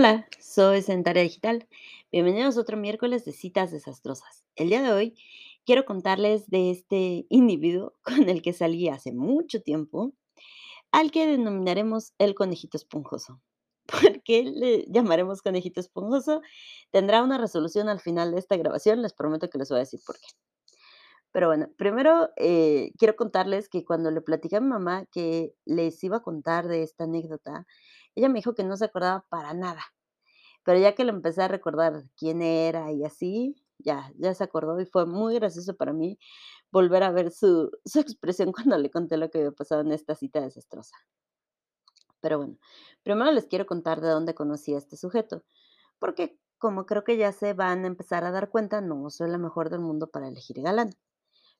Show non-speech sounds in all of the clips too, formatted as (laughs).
Hola, soy Sentaria Digital. Bienvenidos a otro miércoles de citas desastrosas. El día de hoy quiero contarles de este individuo (laughs) con el que salí hace mucho tiempo, al que denominaremos el conejito esponjoso. (laughs) ¿Por qué le llamaremos conejito esponjoso? Tendrá una resolución al final de esta grabación, les prometo que les voy a decir por qué. Pero bueno, primero eh, quiero contarles que cuando le platicé a mi mamá que les iba a contar de esta anécdota, ella me dijo que no se acordaba para nada. Pero ya que le empecé a recordar quién era y así, ya, ya se acordó y fue muy gracioso para mí volver a ver su, (laughs) su expresión cuando le conté lo que había pasado en esta cita desastrosa. Pero bueno, primero les quiero contar de dónde conocí a este sujeto, porque como creo que ya se van a empezar a dar cuenta, no soy la mejor del mundo para elegir galán.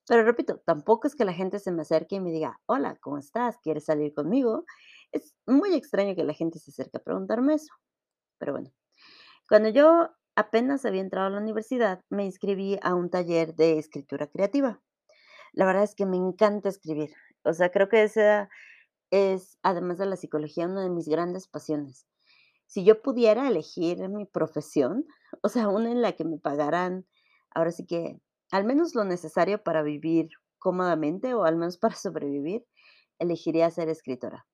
Pero repito, tampoco es que la gente se me acerque y me diga, hola, ¿cómo estás? ¿Quieres salir conmigo? Es muy extraño que la gente se acerque a preguntarme eso. Pero bueno, cuando yo apenas había entrado a la universidad, me inscribí a un taller de escritura creativa. La verdad es que me encanta escribir. O sea, creo que esa es, además de la psicología, una de mis grandes pasiones. Si yo pudiera elegir mi profesión, (laughs) o sea, una en la que me pagaran, ahora sí que al menos lo necesario para vivir cómodamente o al menos para sobrevivir, elegiría ser escritora.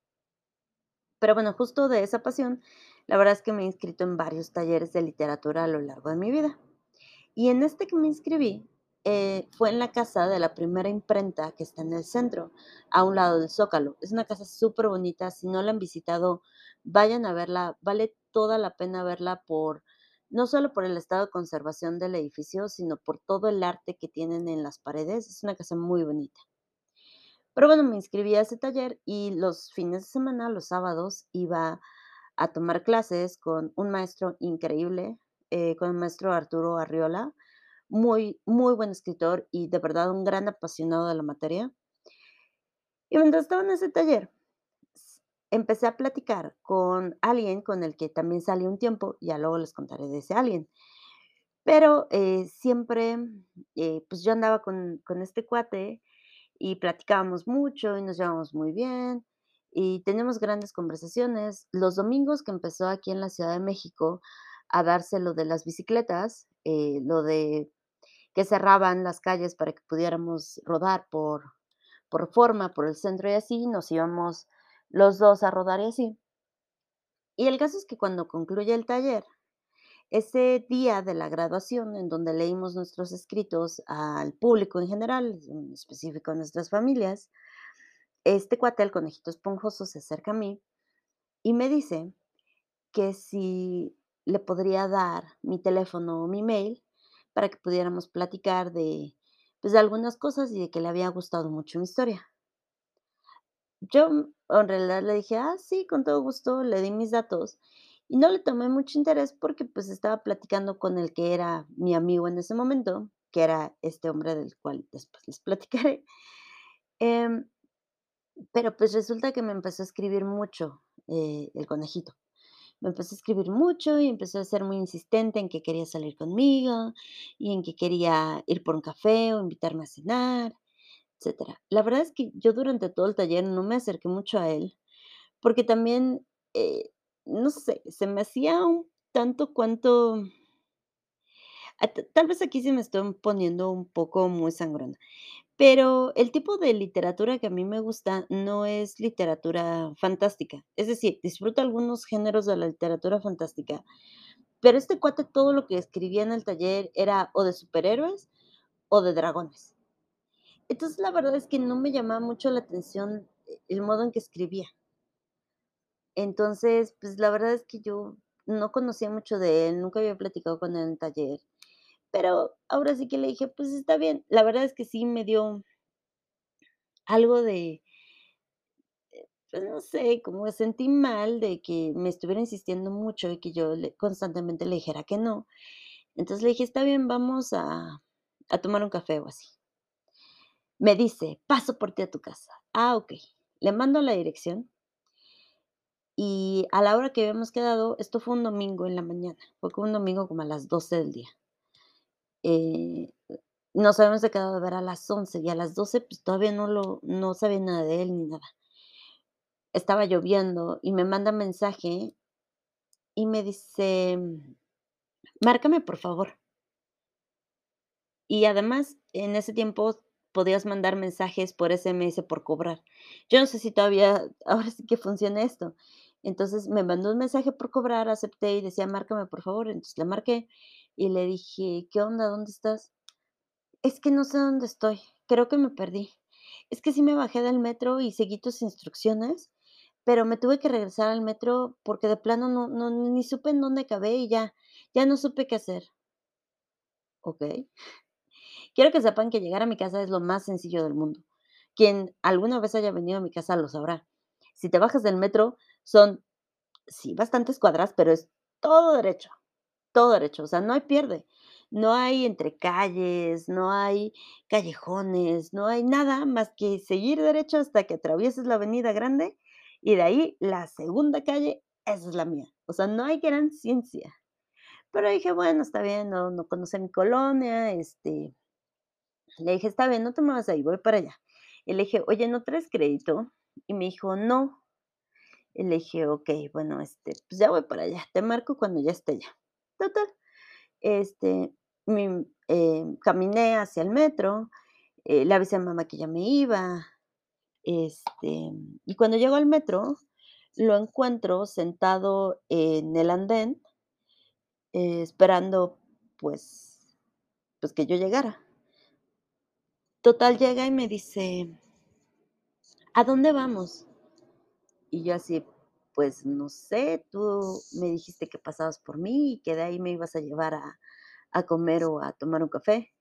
Pero bueno, justo de esa pasión, la verdad es que me he inscrito en varios talleres de literatura a lo largo de mi vida. Y en este que me inscribí eh, fue en la casa de la primera imprenta que está en el centro, a un lado del Zócalo. Es una casa súper bonita. Si no la han visitado, vayan a verla. Vale toda la pena verla por, no solo por el estado de conservación del edificio, sino por todo el arte que tienen en las paredes. Es una casa muy bonita. Pero bueno, me inscribí a ese taller y los fines de semana, los sábados, iba a tomar clases con un maestro increíble, eh, con el maestro Arturo Arriola, muy, muy buen escritor y de verdad un gran apasionado de la materia. Y mientras estaba en ese taller, empecé a platicar con alguien con el que también salí un tiempo, ya luego les contaré de ese alguien. Pero eh, siempre, eh, pues yo andaba con, con este cuate y platicábamos mucho y nos llevamos muy bien y tenemos grandes conversaciones. Los domingos que empezó aquí en la Ciudad de México a darse lo de las bicicletas, eh, lo de que cerraban las calles para que pudiéramos rodar por, por forma, por el centro y así, nos íbamos los dos a rodar y así. Y el caso es que cuando concluye el taller, ese día de la graduación, en donde leímos nuestros escritos al público en general, en específico a nuestras familias, este cuate, el conejito esponjoso, se acerca a mí y me dice que si le podría dar mi teléfono o mi mail para que pudiéramos platicar de, pues, de algunas cosas y de que le había gustado mucho mi historia. Yo en realidad le dije, ah, sí, con todo gusto, le di mis datos y no le tomé mucho interés porque pues estaba platicando con el que era mi amigo en ese momento, que era este hombre del cual después les (laughs) platicaré. Em, pero pues resulta que me empezó a escribir mucho eh, el conejito. Me empezó a escribir mucho y empezó a ser muy insistente en que quería salir conmigo y en que quería ir por un café o invitarme a cenar, etcétera. La verdad es que yo durante todo el taller no me acerqué mucho a él porque también, eh, no sé, se me hacía un tanto cuanto... Tal vez aquí se me estoy poniendo un poco muy sangrona. Pero el tipo de literatura que a mí me gusta no es literatura fantástica. Es decir, disfruto algunos géneros de la literatura fantástica, pero este cuate todo lo que escribía en el taller era o de superhéroes o de dragones. Entonces, la verdad es que no me llamaba mucho la atención eh, el modo en que escribía. Entonces, pues la verdad es que yo no conocía mucho de él, nunca había platicado con él en el taller, pero ahora sí que le dije, pues está bien. La verdad es que sí me dio algo de Pues no sé, como sentí mal de que me estuviera insistiendo mucho y que yo le constantemente le dijera que no. Entonces le dije: "Está bien, vamos a a tomar un café o así". Me dice: "Paso por ti a tu casa". Ah, okey. Le mando la dirección y a la hora que habíamos quedado, esto fue un domingo en la mañana, fue un domingo como a las 12 del día. Eh, nos habíamos quedado de ver a las 11 y a las 12, pues, todavía no lo no sabía nada de él ni nada. Estaba lloviendo y me manda mensaje y me dice: "Márcame, por favor". Y además, en ese tiempo podías mandar mensajes por SMS por cobrar. Yo no sé si todavía ahora sí que funciona esto. Entonces, me mandó un mensaje por cobrar, acepté y decía: "Márcame, por favor". Entonces, le marqué y le dije: "¿Qué onda? ¿Dónde estás?". "Es que no sé dónde estoy, creo que me perdí. Es que sí me bajé del metro y seguí tus instrucciones, pero me tuve que regresar al metro porque de plano no no ni supe en dónde acabé y ya ya no supe qué hacer". Okey. Quiero que sepan que llegar a mi casa es lo más sencillo del mundo. Quien alguna vez haya venido a mi casa lo sabrá. Si te bajas del metro, son, sí, bastantes cuadras, pero es todo derecho, todo derecho, o sea, no hay pierde. No hay entre calles, no hay callejones, no hay nada más que seguir derecho hasta que atravieses la avenida grande, y de ahí la segunda calle, esa es la mía. O sea, no hay gran ciencia. Pero dije: "Bueno, está bien, no no conoce mi colonia", este, le dije: "Está bien, no te muevas ahí, voy para allá". Y le dije: "Oye, ¿no traes crédito?". Y me dijo: "No". Y le dije: "Okey, bueno, este, pues ya voy para allá, te marco cuando ya esté allá". Total, este, mi eh, caminé hacia el metro, eh, le avisé a mamá que ya me iba, este, y cuando llego al metro, lo encuentro sentado en el andén eh, esperando, pues pues que yo llegara. Total, llega y me dice: "¿A dónde vamos?". Y yo así: "Pues no sé, tú me dijiste que pasabas por mí y que de ahí me ibas a llevar a a comer o a tomar un café".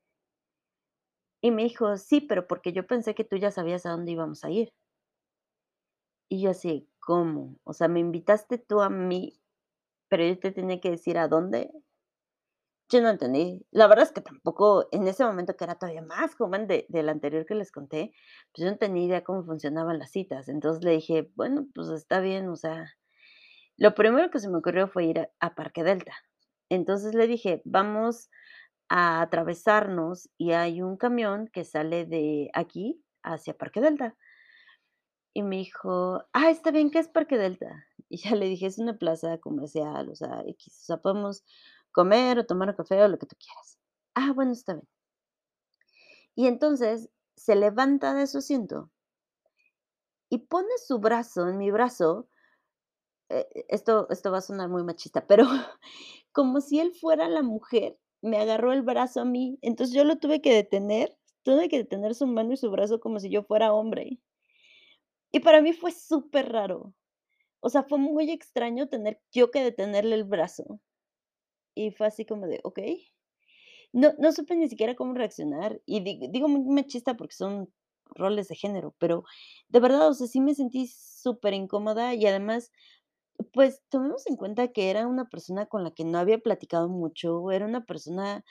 Y me dijo: "Sí, pero porque yo pensé que tú ya sabías a dónde íbamos a ir". Y yo así: "¿Cómo? O sea, me invitaste tú a mí, pero yo te tenía que decir a dónde". Yo no entendí. La verdad es que tampoco en ese momento, que era todavía más joven de del anterior que les conté, pues yo no tenía idea cómo funcionaban las citas. Entonces le dije: "Bueno, pues está bien", o sea, lo primero que se me ocurrió fue ir a a Parque Delta. Entonces le dije: "Vamos a atravesarnos y hay un camión que sale de aquí hacia Parque Delta". Y me dijo: "Ah, está bien, ¿qué es Parque Delta?". (laughs) Y ya le dije: "Es una plaza comercial, o sea, equis, o sea, podemos comer o tomar café o lo que tú quieras". "Ah, bueno, está bien". Y entonces se levanta de su asiento y pone su brazo en mi brazo, eh, esto esto va a sonar muy machista, pero (laughs) como si él fuera la mujer, me agarró el brazo a mí. Entonces yo lo tuve que detener, tuve que detener su mano y su brazo como si yo fuera hombre. Y para mí fue superraro. O sea, fue muy extraño tener yo que detenerle el brazo. Y fue así como de: "Okey". No no supe ni siquiera cómo reaccionar, y di digo muy machista porque son roles de género, pero de verdad, o sea, sí me sentí superincómoda y además, pues, tomemos en cuenta que era una persona con la que no había platicado mucho, era una persona,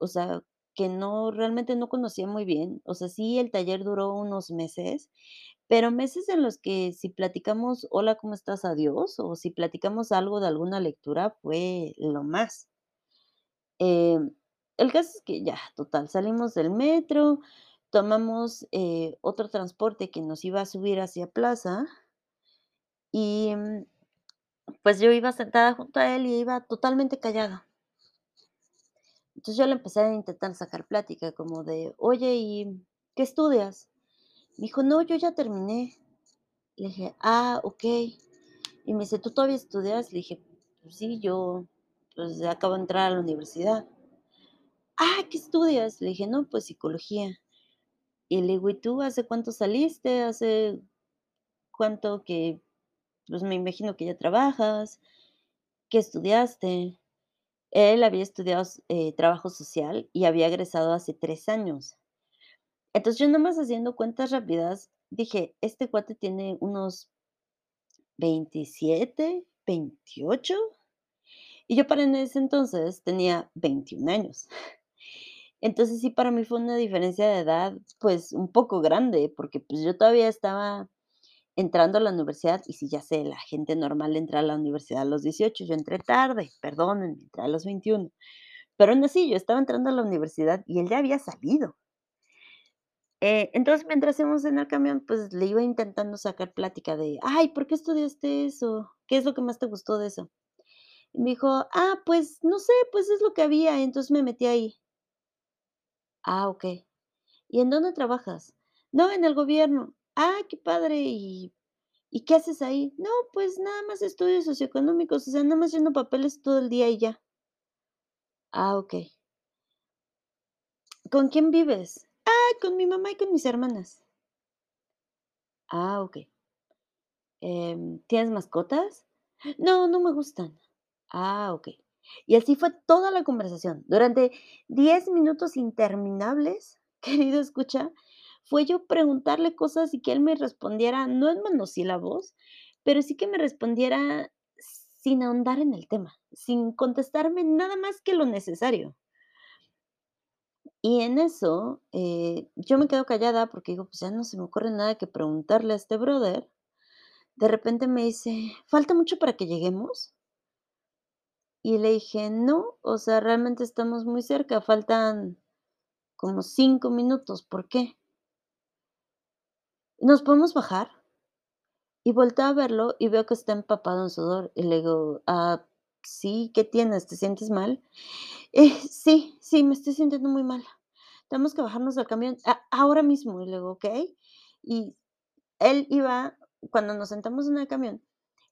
o sea, que no realmente no conocía muy bien. O sea, sí, el taller duró unos meses, pero meses en los que si platicamos: "Hola, ¿cómo estás? Adiós", o si platicamos algo de alguna lectura, fue lo más. Em, el caso es que ya, total, salimos del metro, tomamos, eh, otro transporte que nos iba a subir hacia Plaza y, mm, pues, yo iba sentada junto a él y iba totalmente callada. Entonces, yo le empecé a intentar sacar plática como de: "Oye, ¿y qué estudias?". Me dijo: "No, yo ya terminé". Le dije: "Ah, okey". Y me dice: "¿Tú todavía estudias?". Le dije: "Pues sí, yo, pues, acabo de entrar a la universidad". "Ah, ¿qué estudias?". Le dije: "No, pues psicología". Y le digo: "¿Y tú hace cuánto saliste? ¿Hace cuánto que, pues, me imagino que ya trabajas? ¿Qué estudiaste?". Él había estudiado eh, trabajo social y había egresado hace 3 años. Entonces, yo nomás haciendo cuentas rápidas, dije: "Este cuate tiene unos" "¿27, 28?". Y yo para en ese entonces tenía 21 años. Entonces, sí, para mí fue una diferencia de edad, pues, un poco grande, porque, pues, yo todavía estaba entrando a la universidad, y sí, ya sé, la gente normal entra a la universidad a los 18, yo entré tarde, perdónenme, entré a los 21. Pero aún así, yo estaba entrando a la universidad y él ya había salido. Eh, entonces, mientras íbamos en el camión, pues, le iba intentando sacar plática de: "Ay, ¿por qué estudiaste eso? ¿Qué es lo que más te gustó de eso?". Y me dijo: "Ah, pues, no sé, pues, es lo que había", entonces me metí ahí. Ah, okey. ¿Y en dónde trabajas? No, en el gobierno. Ah, qué padre, ¿y y qué haces ahí? No, pues, nada más estudios socioeconómicos, o sea, nada más lleno papeles todo el día y ya. Ah, okey. ¿Con quién vives? Ah, con mi mamá y con mis hermanas. Ah, okey. Em, ¿tienes mascotas? No, no me gustan. Ah, okey. Y así fue toda la conversación. Durante 10 minutos interminables, (laughs) querido escucha, fue yo preguntarle cosas y que él me respondiera, no en monosílabos, pero sí que me respondiera sin ahondar en el tema, sin contestarme nada más que lo necesario. Y en eso, eh, yo me quedo callada porque digo, pues ya no se me ocurre nada que preguntarle a este brother. De repente me dice: "¿Falta mucho para que lleguemos?". Y le dije: "No, o sea, realmente estamos muy cerca, faltan como 5 minutos, ¿por qué?". "¿Nos podemos bajar?". Y volteo a verlo y veo que está empapado en sudor, y le digo: "Ah, sí, ¿qué tienes? ¿Te sientes mal?". "Eh, sí, sí, me estoy sintiendo muy mal. Tenemos que bajarnos del camión ahora mismo". Y le digo: "Okey". Y él iba cuando nos sentamos en el camión,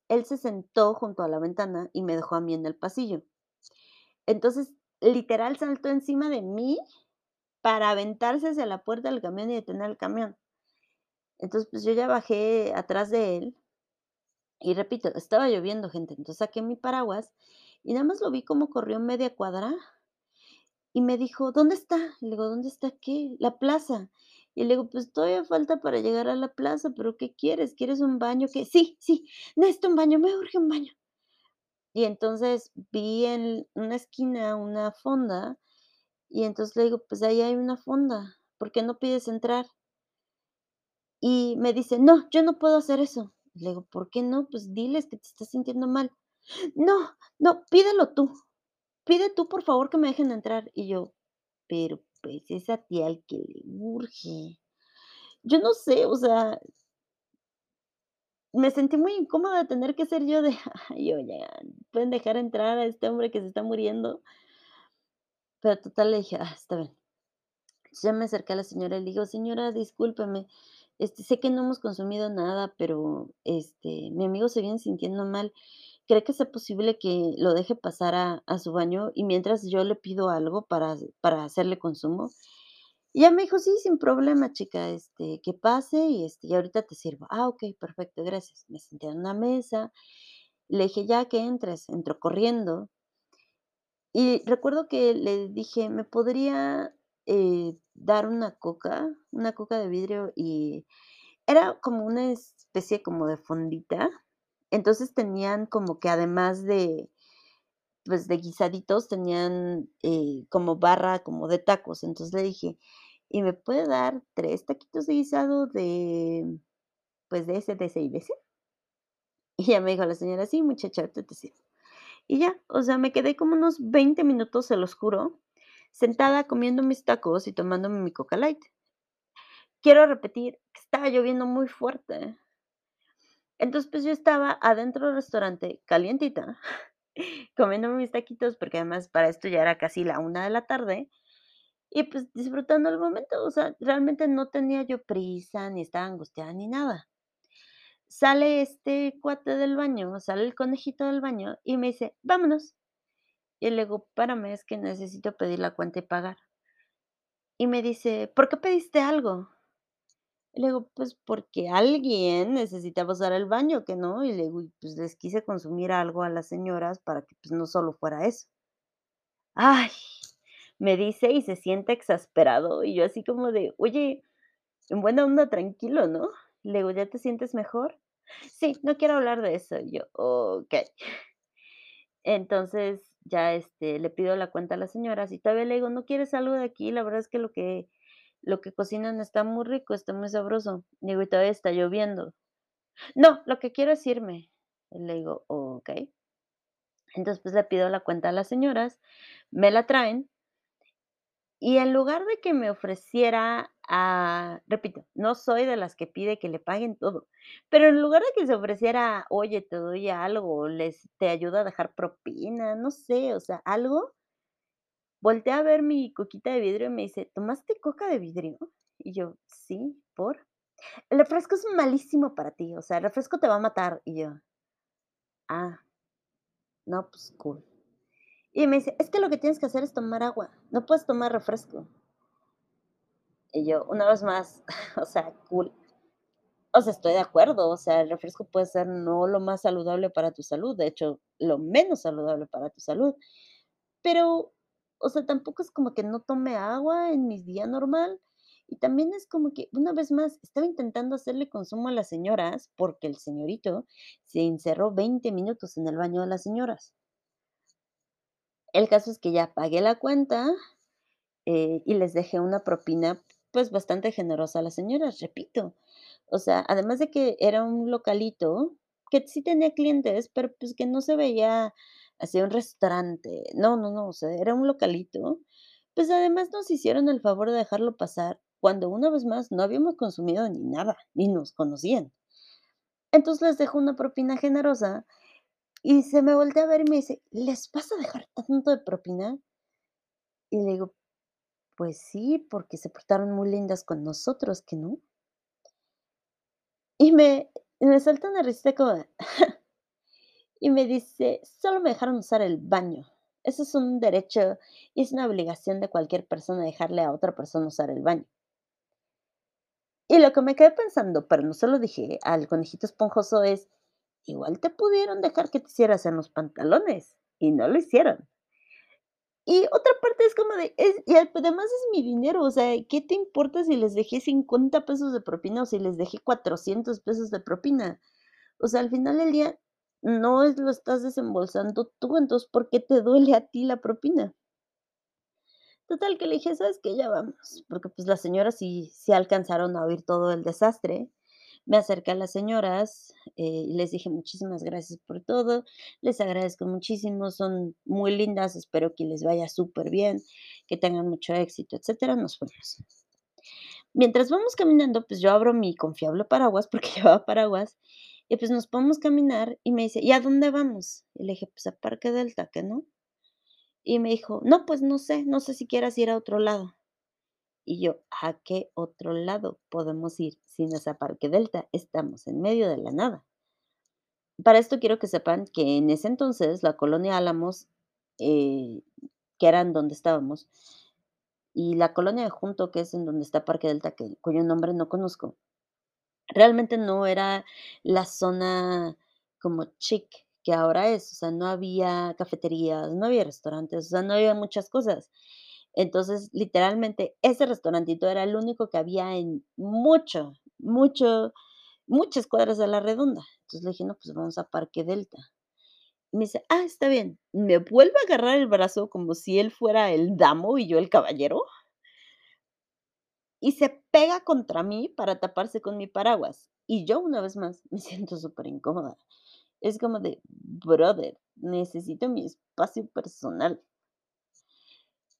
él se sentó junto a la ventana y me dejó a mí en el pasillo. Entonces, literal, saltó encima de mí para aventarse hacia la puerta del camión y detener el camión. Entonces, pues, yo ya bajé atrás de él y repito, estaba lloviendo, gente, entonces saqué mi paraguas y nada más lo vi cómo corrió media cuadra y me dijo: "¿Dónde está?". Le digo: "¿Dónde está qué?". "La plaza". Y le digo: "Pues todavía falta para llegar a la plaza, pero, ¿qué quieres? ¿Quieres un baño qué?". "Sí, sí, necesito un baño, me urge un baño". Y entonces vi en una esquina una fonda y entonces le digo: "Pues ahí hay una fonda, ¿por qué no pides entrar?". Y me dice: "No, yo no puedo hacer eso". Le digo: "¿Por qué no? Pues diles que te estás sintiendo mal". "No, no, pídelo tú, pide tú, por favor, que me dejen entrar". Y yo: "Pero, pues, es a ti al que le urge". Yo no sé, o sea me sentí muy incómoda de tener que ser yo de: (laughs) "Ay, oigan, ¿pueden dejar entrar a este hombre que se está muriendo?". Pero total le dije: "Ah, está bien". Ya me acerqué a la señora y le digo: "Señora, discúlpeme, este, sé que no hemos consumido nada, pero, este, mi amigo se viene sintiendo mal, ¿cree que sea posible que lo deje pasar a a su baño y mientras yo le pido algo para para hacerle consumo?". Y ella me dijo: "Sí, sin problema, chica, este, que pase y, este, y ahorita te sirvo". "Ah, okey, perfecto, gracias". Me senté en una mesa, le dije: "Ya que entres". Entró corriendo y recuerdo que le dije: "¿Me podría, eh, dar una coca?". Una coca de vidrio y era como una especie como de fondita. Entonces, tenían como que además de, pues, de guisaditos, tenían, eh, como barra como de tacos. Entonces, le dije: "¿Y me puede dar 3 taquitos de guisado de, pues, de ese, de ese y de ese?". Y ya me dijo la señora: "Sí, muchacha, ahorita te sirvo". Y ya, o sea, me quedé como unos 20 minutos, se los juro, sentada comiendo mis tacos y tomándome mi Coca Light. Quiero repetir que estaba lloviendo muy fuerte. Entonces, pues, yo estaba adentro del restaurante, calientita, (laughs) comiéndome mis taquitos, porque además para esto ya era casi la 1 de la tarde, y pues, disfrutando el momento, o sea, realmente no tenía yo prisa, ni estaba angustiada, ni nada. Sale este cuate del baño, sale el conejito del baño y me dice: "Vámonos". Y le digo: "Espérame, es que necesito pedir la cuenta y pagar". Y me dice: "¿Por qué pediste algo?". Le digo: "Pues, porque alguien necesitaba usar el baño, ¿qué no?". Y le digo: "Y pues, les quise consumir algo a las señoras para que, pues, no solo fuera eso". Ay, me dice y se siente exasperado, y yo así como de: "Oye, en buena onda, tranquilo, ¿no?". Le digo: "¿Ya te sientes mejor?". "Sí, no quiero hablar de eso". Y yo: "Okey". Entonces, ya, este, le pido la cuenta a las señoras y todavía le digo: "¿No quieres algo de aquí? La verdad es que lo que lo que cocinan está muy rico, está muy sabroso". Digo: "Y todavía está lloviendo". "No, lo que quiero es irme". Le digo: "Okey". Entonces, pues, le pido la cuenta a las señoras, me la traen y en lugar de que me ofreciera Ah, repito, no soy de las que pide que le paguen todo, pero en lugar de que se ofreciera: "Oye, te doy algo, les te ayudo a dejar propina", no sé, o sea, algo voltea a ver mi coquita de vidrio y me dice: "¿Tomaste coca de vidrio?". Y yo: "Sí, ¿por?". "El refresco es malísimo para ti, o sea, el refresco te va a matar". Y yo: "Ah, no, pues cool". Y me dice: "Es que lo que tienes que hacer es tomar agua, no puedes tomar refresco". Y yo, una vez más, (laughs) o sea, cool. O sea, estoy de acuerdo, o sea, el refresco puede ser no lo más saludable para tu salud, de hecho, lo menos saludable para tu salud, pero, o sea, tampoco es como que no tome agua en mi día normal, y también es como que, una vez más, estaba intentando hacerle consumo a las señoras, porque el señorito se encerró 20 minutos en el baño de las señoras. El caso es que ya pagué la cuenta, eh, y les dejé una propina, pues, bastante generosa a las señoras, repito. O sea, además de que era un localito que sí tenía clientes, pero, pues, que no se veía así un restaurante. No, no, no, o sea, era un localito. Pues, además nos hicieron el favor de dejarlo pasar cuando, una vez más, no habíamos consumido ni nada, ni nos conocían. Entonces, les dejo una propina generosa, y se me voltea a ver y me dice: "¿Les vas a dejar tanto de propina?". Y le digo: "Pues sí, porque se portaron muy lindas con nosotros, ¿que no?". Y me me suelta una risita como (laughs) y me dice: "Solo me dejaron usar el baño. Eso es un derecho y es una obligación de cualquier persona dejarle a otra persona usar el baño". Y lo que me quedé pensando, pero no se lo dije al conejito esponjoso es, igual te pudieron dejar que te hicieras en los pantalones, y no lo hicieron. Y otra parte es como de, es y además es mi dinero, o sea, ¿qué te importa si les dejé 50 pesos de propina o si les dejé 400 pesos de propina? O sea, al final del día no es lo estás desembolsando tú, entonces, ¿por qué te duele a ti la propina? Total que le dije: "¿Sabes qué? Ya vámonos", porque, pues, las señoras sí sí alcanzaron a oír todo el desastre. Me acerqué a las señoras, eh, y les dije: "Muchísimas gracias por todo, les agradezco muchísimo, son muy lindas, espero que les vaya superbién, que tengan mucho éxito", etcétera, nos fuimos. Mientras vamos caminando, pues, yo abro mi confiable paraguas, (laughs) porque llevaba paraguas, y, pues, nos ponemos a caminar, y me dice: "¿Y a dónde vamos?". Y le dije: "Pues, a Parque Delta, ¿qué no?". Y me dijo: "No, pues, no sé, no sé si quieras ir a otro lado". Y yo: "¿A qué otro lado podemos ir si no es a Parque Delta? Estamos en medio de la nada". Para esto quiero que sepan que en ese entonces la Colonia Álamos, eh, que era en donde estábamos, y la colonia de junto, que es en donde está Parque Delta, que cuyo nombre no conozco, realmente no era la zona como chic que ahora es, o sea, no había cafeterías, no había restaurantes, o sea, no había muchas cosas. Entonces, literalmente, ese restaurantito era el único que había en mucho, mucho muchas cuadras a la redonda. Entonces le dije: "No, pues vamos a Parque Delta". Y me dice: "Ah, está bien". Me vuelve a agarrar el brazo como si él fuera el damo y yo el caballero y se pega contra mí para taparse con mi paraguas. Y yo, una vez más, me (laughs) siento superincómoda. Es como de: "Brother, necesito mi espacio personal".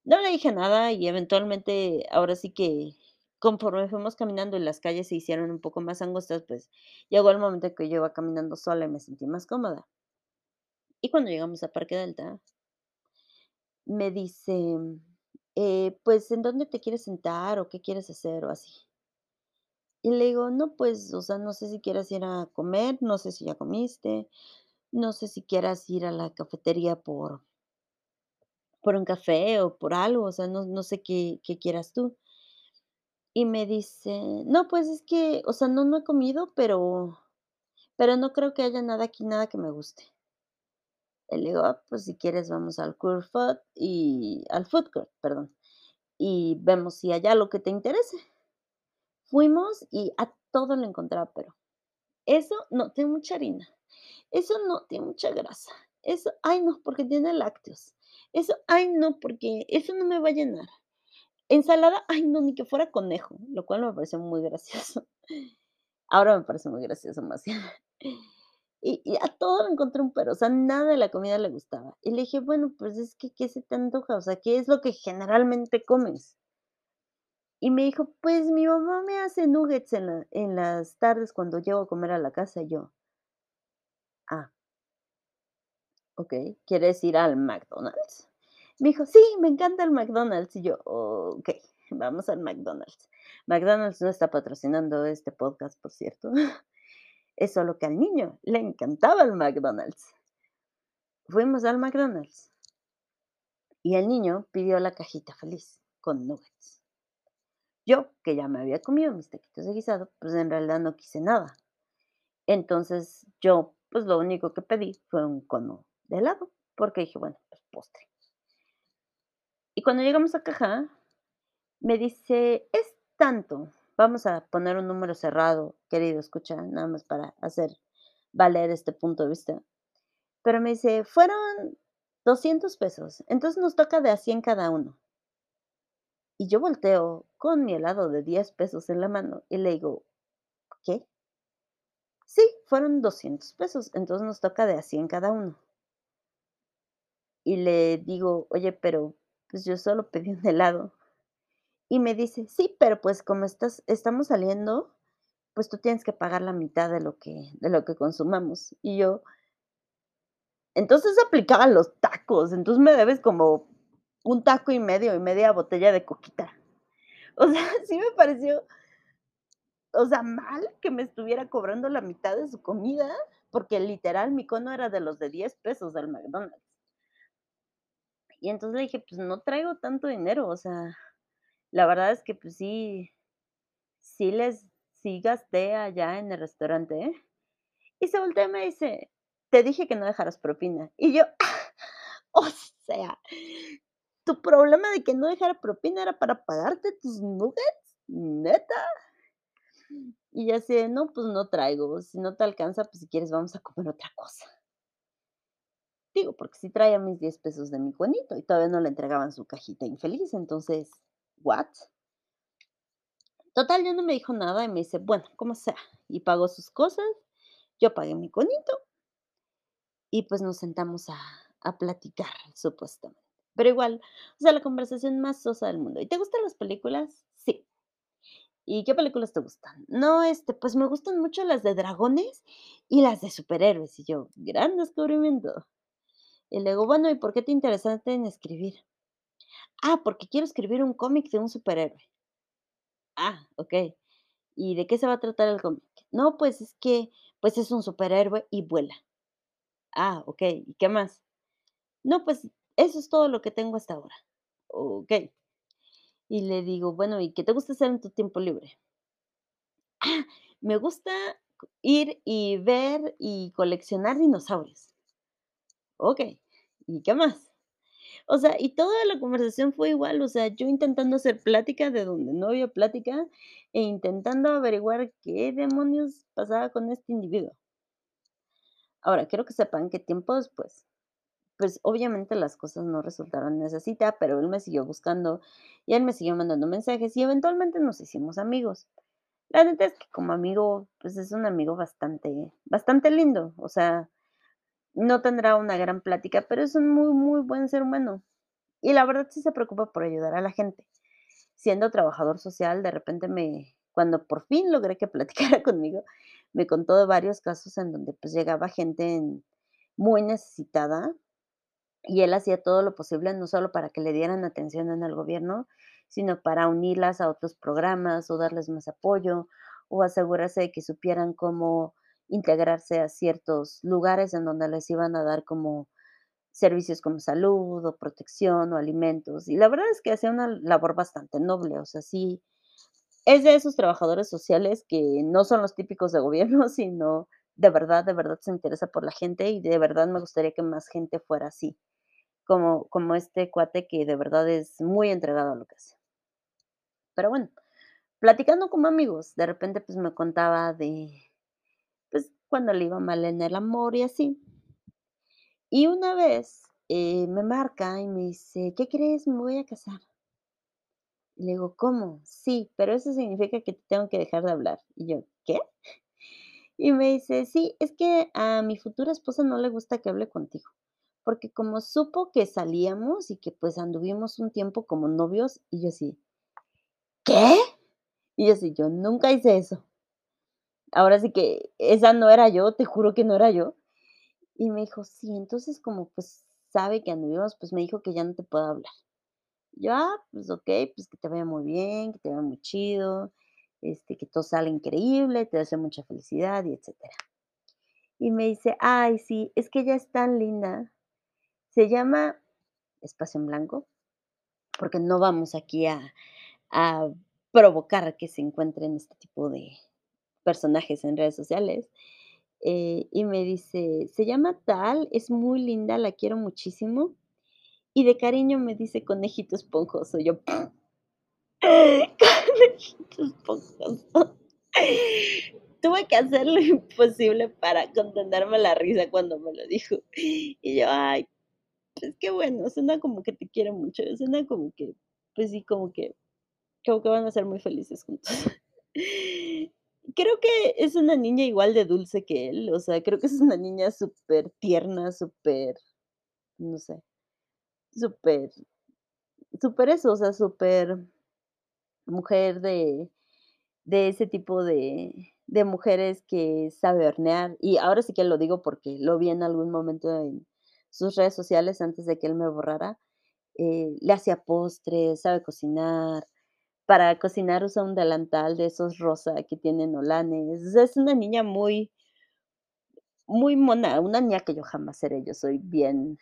No le dije nada y eventualmente, ahora sí que conforme fuimos caminando y las calles se hicieron un poco más angostas, pues, llegó el momento en que yo iba caminando sola y me sentí más cómoda. Y cuando llegamos a Parque Delta me dice, eh, pues, ¿en dónde te quieres sentar o qué quieres hacer o así? Y le digo: "No, pues, o sea, no sé si quieras ir a comer, no sé si ya comiste, no sé si quieras ir a la cafetería por por un café o por algo, o sea, no no sé qué qué quieras tú". Y me dice: "No, pues, es que, o sea, no, no he comido, pero pero no creo que haya nada aquí, nada que me guste". Y le digo: "Ah, pues, si quieres vamos al Cool Food y al Food Court, perdón, y vemos si hay algo que te interese". Fuimos y a todo le encontraba pero. Eso no, tiene mucha harina. Eso no, tiene mucha grasa. Eso, ay no, porque tiene lácteos. Eso, ay no, porque eso no me va a llenar. Ensalada, ay no, ni que fuera conejo, lo cual me pareció muy gracioso. Ahora me parece muy gracioso más. Y y a todo le encontré un pero, o sea, nada de la comida le gustaba. Y le dije: "Bueno, pues es que, ¿qué se te antoja? O sea, ¿qué es lo que generalmente comes?". Y me dijo: "Pues mi mamá me hace nuggets en la en las tardes cuando llego a comer a la casa", y yo "Ah". Okey, ¿quieres ir al McDonald's? Me dijo: "Sí, me encanta el McDonald's", y yo: "Okey, (laughs) vamos al McDonald's". McDonald's no está patrocinando este podcast, por cierto. (laughs) Es solo que al niño le encantaba el McDonald's. Fuimos al McDonald's. Y el niño pidió la cajita feliz con nuggets. Yo, que ya me había comido mis taquitos de guisado, pues, en realidad no quise nada. Entonces, yo, pues, lo único que pedí fue un cono de helado, porque dije: "Bueno, pues, postre". Y cuando llegamos a caja, me dice: "Es tanto". Vamos a poner un número cerrado, querido escucha, nada más para hacer valer este punto de vista. Pero me dice: "Fueron 200 pesos, entonces nos toca de a 100 cada uno". Y yo volteo con mi helado de 10 pesos en la mano y le digo: "¿Qué?". "Sí, fueron 200 pesos, entonces nos toca de a 100 cada uno". Y le digo: "Oye, pero, pues, yo solo pedí un helado". Y me dice: "Sí, pero, pues, como estás estamos saliendo, pues, tú tienes que pagar la mitad de lo que de lo que consumamos". Y yo "Entonces aplicaba los tacos, entonces me debes como un taco y medio, y media botella de coquita". (laughs) O sea, sí me pareció o sea, mal que me estuviera cobrando la mitad de su comida, porque literal mi cono era de los de 10 pesos del McDonald's. Y entonces le dije: "Pues no traigo tanto dinero", o sea, la verdad es que, pues sí sí les sí gasté allá en el restaurante, ¿eh? Y se voltea y me dice: "Te dije que no dejaras propina". Y yo, (laughs) o sea, ¿tu problema de que no dejara propina era para pagarte tus nuggets? ¿Neta? Y así de: "No, pues no traigo, si no te alcanza, pues si quieres vamos a comer otra cosa". Porque sí traía mis 10 pesos de mi conito y todavía no le entregaban su cajita infeliz, entonces, ¿what? Total, ya no me dijo nada y me dice: "Bueno, como sea", y pagó sus cosas, yo pagué mi conito y, pues, nos sentamos a a platicar, supuestamente. Pero igual, o sea, la conversación más sosa del mundo: "¿Y te gustan las películas?". "Sí". "¿Y qué películas te gustan?". "No, este, pues, me gustan mucho las de dragones y las de superhéroes". Y yo: "Gran descubrimiento". Y le digo: "Bueno, ¿y por qué te interesaste en escribir?". "Ah, porque quiero escribir un cómic de un superhéroe". "Ah, okey, ¿y de qué se va a tratar el cómic?". "No, pues es que, pues, es un superhéroe y vuela". "Ah, okey, ¿y qué más?". "No, pues, eso es todo lo que tengo hasta ahora". "Okey". Y le digo: "Bueno, ¿y qué te gusta hacer en tu tiempo libre?". "Ah, me gusta ir y ver y coleccionar dinosaurios". "Okey, ¿y qué más?". O sea, y toda la conversación fue igual, o sea, yo intentando hacer plática de donde no había plática, e intentando averiguar qué demonios pasaba con este individuo. Ahora, quiero que sepan que tiempo después, pues, obviamente las cosas no resultaron en esa cita, pero él me siguió buscando, y él me siguió mandando mensajes, y eventualmente nos hicimos amigos. La neta es que como amigo, pues, es un amigo bastante bastante lindo, o sea, no tendrá una gran plática, pero es un muy, muy buen ser humano. Y la verdad sí se preocupa por ayudar a la gente. Siendo trabajador social, de repente me cuando por fin logré que (laughs) platicara conmigo, me contó de varios casos en donde, pues, llegaba gente en muy necesitada, y él hacía todo lo posible, no solo para que le dieran atención en el gobierno, sino para unirlas a otros programas, o darles más apoyo, o asegurarse de que supieran cómo integrarse a ciertos lugares en donde les iban a dar como servicios como salud, o protección, o alimentos. Y la verdad es que hacía una labor bastante noble, o sea, sí, es de esos trabajadores sociales que no son los típicos de gobierno, (laughs) sino de verdad, de verdad se interesa por la gente, y de verdad me gustaría que más gente fuera así, como como este cuate que de verdad es muy entregado a lo que hace. Pero bueno, platicando como amigos, de repente, pues, me contaba de, cuando le iba mal en el amor y así. Y una vez, eh, me marca y me dice: "¿Qué crees? Me voy a casar". Le digo: "¿Cómo?". "Sí, pero eso significa que te tengo que dejar de hablar". Y yo: "¿Qué?". (laughs) Y me dice: "Sí, es que a mi futura esposa no le gusta que hable contigo, porque como supo que salíamos y que, pues, anduvimos un tiempo como novios", y yo así ¿qué? Y yo así, yo nunca hice eso. Ahora sí que esa no era yo, te juro que no era yo. Y me dijo: "Sí", entonces como, pues, sabe que anduvimos, pues, me dijo que ya no te puedo hablar. Yo: "Ah, pues okey, pues que te vaya muy bien, que te vaya muy chido, este, que todo salga increíble, te deseo mucha felicidad y etcétera". Y me dice: "Ay, sí, es que ella es tan linda, se llama", espacio en blanco, porque no vamos aquí a a provocar que se encuentren este tipo de personajes en redes sociales, eh, y me dice: "Se llama tal, es muy linda, la quiero muchísimo, y de cariño me dice conejito esponjoso", yo (laughs) conejito esponjoso. (laughs) Tuve que hacer lo imposible para contenerme la risa cuando me lo dijo. Y yo: "Ay, pues qué bueno, suena como que te quiere mucho, suena como que, pues sí, como que como que van a ser muy felices juntos". (laughs) Creo que es una niña igual de dulce que él, o sea, creo que es una niña supertierna, super, no sé, super super eso, o sea, super mujer de de ese tipo de de mujeres que sabe hornear, y ahora sí que lo digo porque lo vi en algún momento en sus redes sociales antes de que él me borrara, eh, le hacía postres, sabe cocinar, para cocinar usa un delantal de esos rosa que tienen holanes, o sea, es una niña muy muy mona, una niña que yo jamás seré, yo soy bien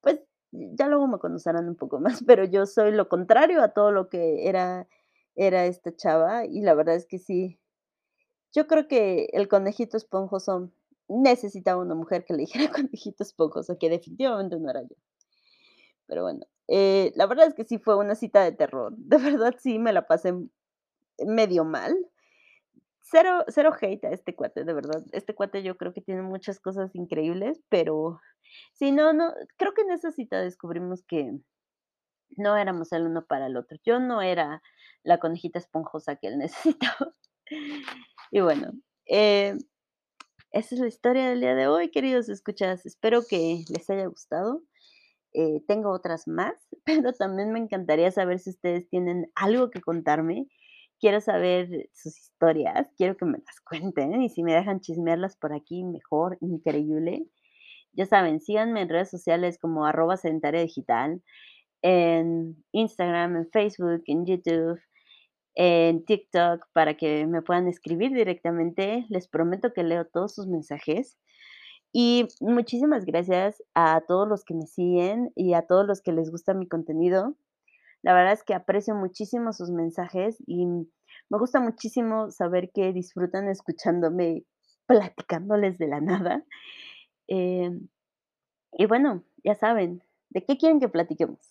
pues, ya luego me conocerán un poco (laughs) más, pero yo soy lo contrario a todo lo que era era esta chava, y la verdad es que sí. Yo creo que el conejito esponjoso necesitaba una mujer que le dijera (laughs) conejito esponjoso, que definitivamente no era yo. Pero bueno, eh, la verdad es que sí fue una cita de terror. De verdad, sí me la pasé medio mal. Cero cero hate a este cuate, de verdad. Este cuate yo creo que tiene muchas cosas increíbles, pero sí, no no, creo que en esa cita descubrimos que no éramos el uno para el otro. Yo no era la conejita esponjosa que él (laughs) necesitaba. Y bueno, eh, esa es la historia del día de hoy, queridos escuchas. Espero que les haya gustado. Eh, tengo otras más, (laughs) pero también me encantaría saber si ustedes tienen algo que contarme. Quiero saber sus historias, quiero que me las (laughs) cuenten y si me dejan chismearlas por aquí, mejor, increíble. Ya saben, síganme en redes sociales como arroba sedentaria digital, en Instagram, en Facebook, en YouTube, en TikTok, para que me puedan escribir directamente. Les prometo que leo todos sus mensajes. Y muchísimas gracias a todos los que me siguen y a todos los que les gusta mi contenido. La verdad es que aprecio muchísimo sus mensajes y me gusta muchísimo saber que disfrutan escuchándome platicándoles de la nada. Em, y bueno, ya saben, ¿de qué quieren que platiquemos?